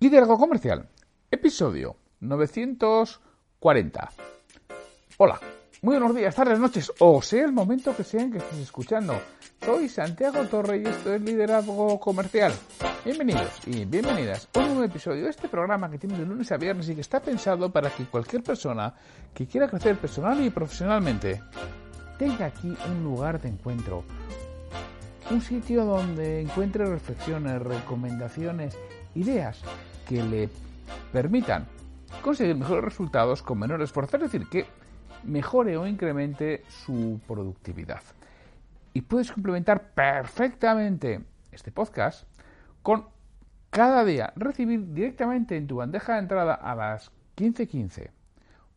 Liderazgo Comercial, episodio 940. Hola, muy buenos días, tardes, noches, o sea el momento que sean que estés escuchando. Soy Santiago Torre y esto es Liderazgo Comercial. Bienvenidos y bienvenidas a un nuevo episodio de este programa que tiene de lunes a viernes y que está pensado para que cualquier persona que quiera crecer personal y profesionalmente tenga aquí un lugar de encuentro. Un sitio donde encuentre reflexiones, recomendaciones, ideas que le permitan conseguir mejores resultados con menor esfuerzo, es decir, que mejore o incremente su productividad. Y puedes complementar perfectamente este podcast con cada día recibir directamente en tu bandeja de entrada a las 15.15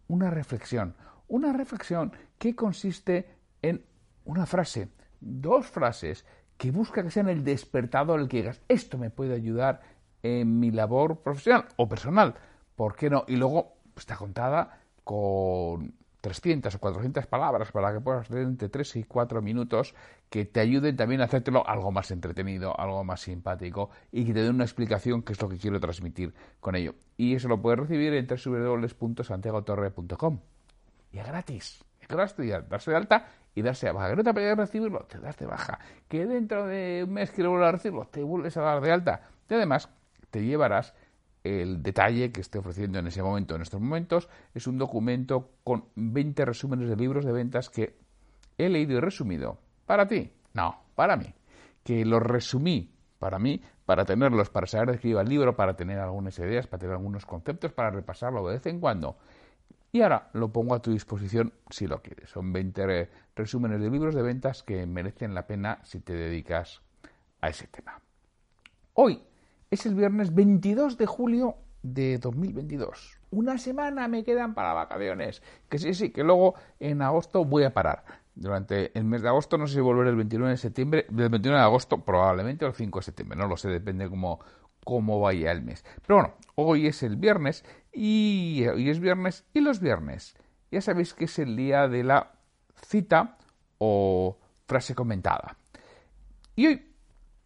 una reflexión. Una reflexión que consiste en una frase, dos frases que busca que sean el despertador, el que digas, esto me puede ayudar en mi labor profesional o personal. ¿Por qué no? Y luego está contada con 300 o 400 palabras para que puedas leer entre 3 y 4 minutos que te ayuden también a hacértelo algo más entretenido, algo más simpático y que te den una explicación que es lo que quiero transmitir con ello. Y eso lo puedes recibir en www.santiagotorre.com. Y es gratis. Es gratis darse de alta y darse de baja. Que no te apetece recibirlo, te das de baja. Que dentro de un mes quieres volver a recibirlo, te vuelves a dar de alta. Y además te llevarás el detalle que esté ofreciendo en ese momento, en estos momentos, es un documento con 20 resúmenes de libros de ventas que he leído y resumido. ¿Para ti? No, para mí. Que los resumí para mí, para tenerlos, para saber de qué iba el libro, para tener algunas ideas, para tener algunos conceptos, para repasarlo de vez en cuando. Y ahora lo pongo a tu disposición si lo quieres. Son 20 resúmenes de libros de ventas que merecen la pena si te dedicas a ese tema. Hoy es el viernes 22 de julio de 2022. Una semana me quedan para vacaciones. Que sí, sí, que luego en agosto voy a parar. Durante el mes de agosto, no sé si volver el 29 de septiembre, del 29 de agosto probablemente o el 5 de septiembre, no lo sé, depende cómo, cómo vaya el mes. Pero bueno, hoy es el viernes y hoy es viernes y los viernes. Ya sabéis que es el día de la cita o frase comentada. Y hoy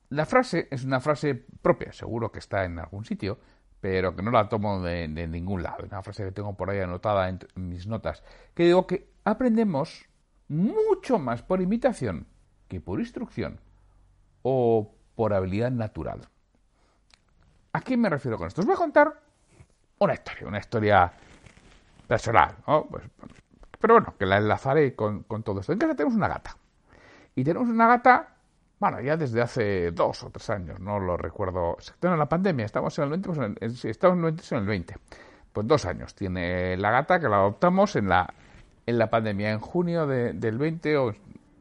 la frase es una frase propia, seguro que está en algún sitio, pero que no la tomo de, ningún lado. Una frase que tengo por ahí anotada en, mis notas, que digo que aprendemos mucho más por imitación que por instrucción o por habilidad natural. ¿A qué me refiero con esto? Os voy a contar una historia, una historia personal, pues, pero bueno, que la enlazaré con, con todo esto. En casa tenemos una gata. Y tenemos una gata bueno, ya desde hace dos o tres años, no lo recuerdo exactamente. En la pandemia, estamos en el 20, pues en el, estamos en el 20, en el 20. Pues dos años tiene la gata que la adoptamos en la, en la pandemia, en junio del 20 o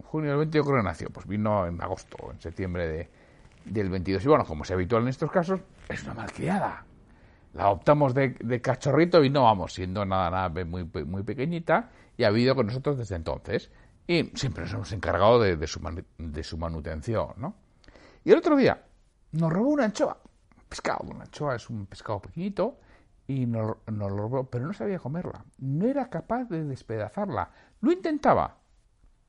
junio del 20 yo creo que nació, pues vino en agosto o en septiembre de, del 22. Y bueno, como es habitual en estos casos, es una malcriada. La adoptamos de, cachorrito y no vamos siendo nada, nada muy, muy pequeñita y ha vivido con nosotros desde entonces y siempre nos hemos encargado de, su, de su, manutención, ¿no? Y el otro día nos robó una anchoa, pescado, una anchoa es un pescado pequeñito, y nos, lo robó, pero no sabía comerla, no era capaz de despedazarla, lo intentaba,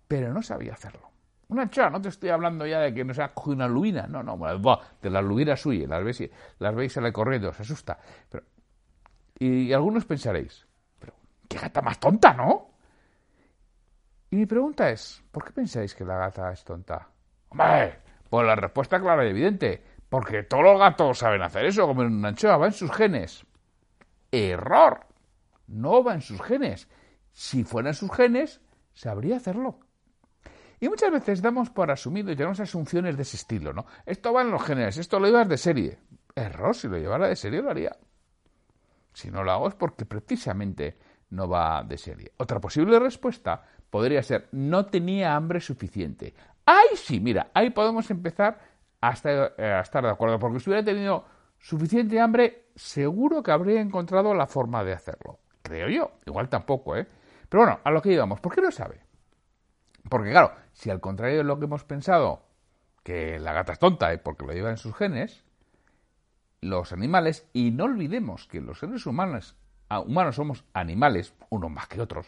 pero no sabía hacerlo. Una anchoa, no te estoy hablando ya de que no se ha cogido una lubina, no, no, de la lubina suya, las veis, las veis sale corriendo, se asusta. Pero, y algunos pensaréis, pero qué gata más tonta, ¿no? Y mi pregunta es, ¿por qué pensáis que la gata es tonta? Hombre, pues la respuesta clara y evidente. Porque todos los gatos saben hacer eso, como en una anchoa, va en sus genes. Error. No va en sus genes. Si fueran sus genes, sabría hacerlo. Y muchas veces damos por asumido y tenemos asunciones de ese estilo, ¿no? Esto va en los genes, esto lo llevas de serie. Error, si lo llevara de serie lo haría. Si no lo hago es porque precisamente no va de serie. Otra posible respuesta podría ser no tenía hambre suficiente. Ahí sí, mira, ahí podemos empezar a estar, eh, de acuerdo, porque si hubiera tenido suficiente hambre, seguro que habría encontrado la forma de hacerlo. Creo yo. Igual tampoco, ¿eh? Pero bueno, a lo que íbamos. ¿Por qué lo sabe? Porque claro, si al contrario de lo que hemos pensado, que la gata es tonta, ¿eh? porque lo lleva en sus genes, los animales, y no olvidemos que los seres humanos, ah, humanos somos animales, unos más que otros,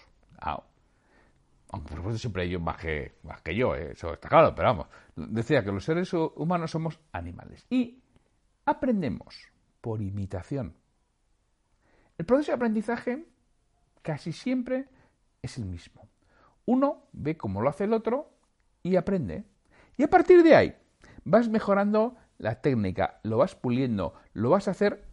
aunque por supuesto siempre hay más que, más que yo, ¿eh? eso está claro, pero vamos, decía que los seres humanos somos animales y aprendemos por imitación. El proceso de aprendizaje casi siempre es el mismo. Uno ve cómo lo hace el otro y aprende. Y a partir de ahí vas mejorando la técnica, lo vas puliendo, lo vas a hacer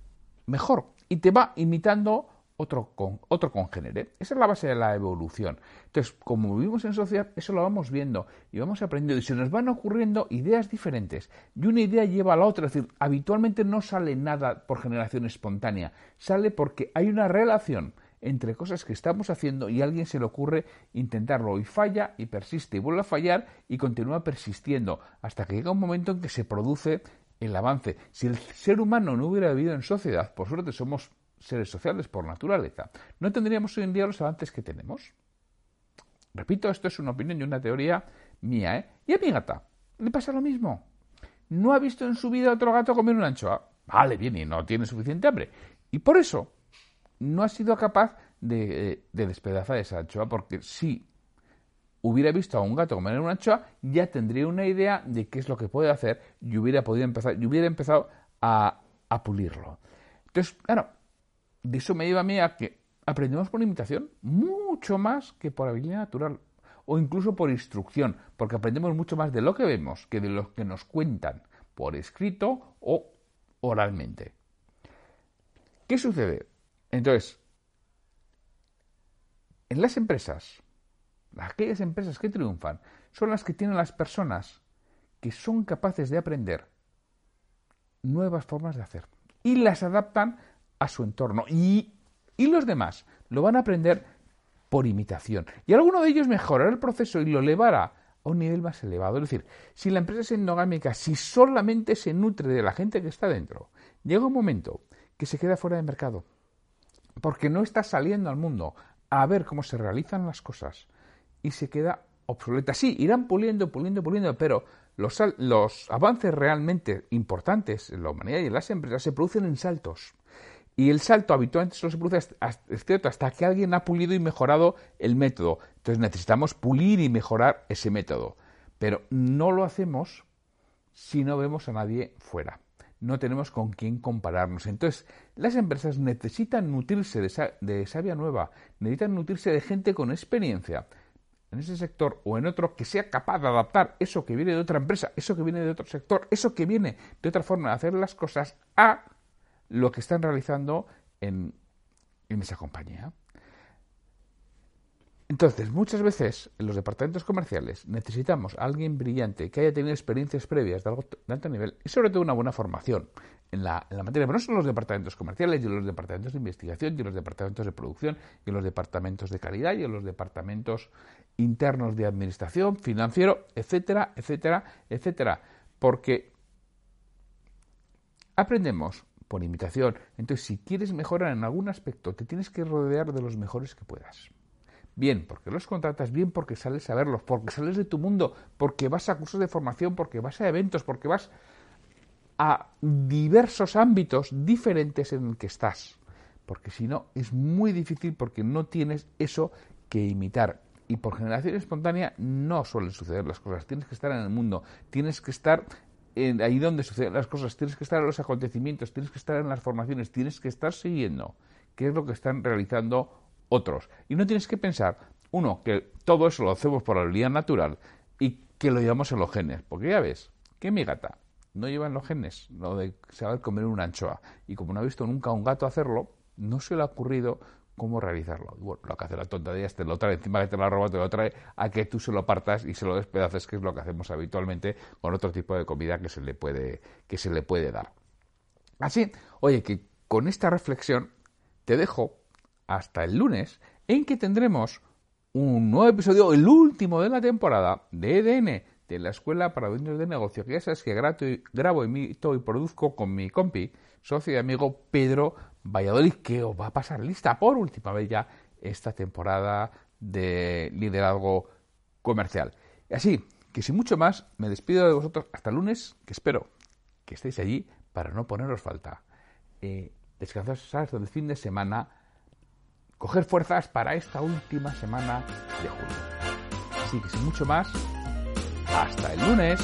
mejor y te va imitando otro, con, otro congénere. Esa es la base de la evolución. Entonces, como vivimos en sociedad, eso lo vamos viendo y vamos aprendiendo y se nos van ocurriendo ideas diferentes y una idea lleva a la otra. Es decir, habitualmente no sale nada por generación espontánea, sale porque hay una relación entre cosas que estamos haciendo y a alguien se le ocurre intentarlo y falla y persiste y vuelve a fallar y continúa persistiendo hasta que llega un momento en que se produce el avance. Si el ser humano no hubiera vivido en sociedad, por suerte somos seres sociales por naturaleza, no tendríamos hoy en día los avances que tenemos. Repito, esto es una opinión y una teoría mía, ¿eh? Y a mi gata le pasa lo mismo. No ha visto en su vida otro gato comer una anchoa. Vale, bien, y no tiene suficiente hambre. Y por eso no ha sido capaz de, despedazar esa anchoa, porque si hubiera visto a un gato comer una anchoa, ya tendría una idea de qué es lo que puede hacer y hubiera podido empezar, y hubiera empezado a, a pulirlo. Entonces, claro, de eso me lleva a mí a que aprendemos por imitación mucho más que por habilidad natural o incluso por instrucción, porque aprendemos mucho más de lo que vemos que de lo que nos cuentan por escrito o oralmente. ¿Qué sucede? Entonces, en las empresas, aquellas empresas que triunfan, son las que tienen las personas que son capaces de aprender nuevas formas de hacer y las adaptan a su entorno. Y, y los demás lo van a aprender por imitación. Y alguno de ellos mejorará el proceso y lo elevará a un nivel más elevado. Es decir, si la empresa es endogámica, si solamente se nutre de la gente que está dentro, llega un momento que se queda fuera de mercado porque no está saliendo al mundo a ver cómo se realizan las cosas y se queda obsoleta. Sí, irán puliendo, puliendo, puliendo, pero los, avances realmente importantes en la humanidad y en las empresas se producen en saltos. Y el salto habitualmente solo se produce hasta que alguien ha pulido y mejorado el método. Entonces necesitamos pulir y mejorar ese método. Pero no lo hacemos si no vemos a nadie fuera no tenemos con quién compararnos. Entonces, las empresas necesitan nutrirse de, de savia nueva, necesitan nutrirse de gente con experiencia en ese sector o en otro que sea capaz de adaptar eso que viene de otra empresa, eso que viene de otro sector, eso que viene de otra forma de hacer las cosas a lo que están realizando en, en esa compañía. Entonces, muchas veces en los departamentos comerciales necesitamos a alguien brillante que haya tenido experiencias previas de, alto nivel y sobre todo una buena formación en la, materia. Pero no solo los departamentos comerciales, y los departamentos de investigación, y los departamentos de producción, y los departamentos de calidad, y los departamentos internos de administración, financiero, etcétera, etcétera, etcétera. Porque aprendemos por imitación. Entonces, si quieres mejorar en algún aspecto, te tienes que rodear de los mejores que puedas. Bien porque los contratas, bien porque sales a verlos, porque sales de tu mundo, porque vas a cursos de formación, porque vas a eventos, porque vas a diversos ámbitos diferentes en el que estás. Porque si no, es muy difícil porque no tienes eso que imitar. Y por generación espontánea no suelen suceder las cosas. Tienes que estar en el mundo, tienes que estar en ahí donde suceden las cosas, tienes que estar en los acontecimientos, tienes que estar en las formaciones, tienes que estar siguiendo qué es lo que están realizando otros. Y no tienes que pensar, uno, que todo eso lo hacemos por la habilidad natural y que lo llevamos en los genes. Porque ya ves, que mi gata no lleva en los genes lo de saber comer una anchoa. Y como no ha visto nunca a un gato hacerlo, no se le ha ocurrido cómo realizarlo. Bueno, lo que hace la tonta de te lo trae, encima que te lo ha robado, te lo trae a que tú se lo partas y se lo despedaces, que es lo que hacemos habitualmente con otro tipo de comida que se le puede, que se le puede dar. Así, oye, que con esta reflexión te dejo hasta el lunes, en que tendremos un nuevo episodio, el último de la temporada de EDN, de la Escuela para Dueños de Negocio, que ya sabes que grabo, emito y produzco con mi compi, socio y amigo Pedro Valladolid, que os va a pasar lista por última vez ya esta temporada de liderazgo comercial. Y así que sin mucho más, me despido de vosotros hasta el lunes, que espero que estéis allí para no poneros falta. Eh, hasta el fin de semana, coger fuerzas para esta última semana de julio. Así que sin mucho más, hasta el lunes.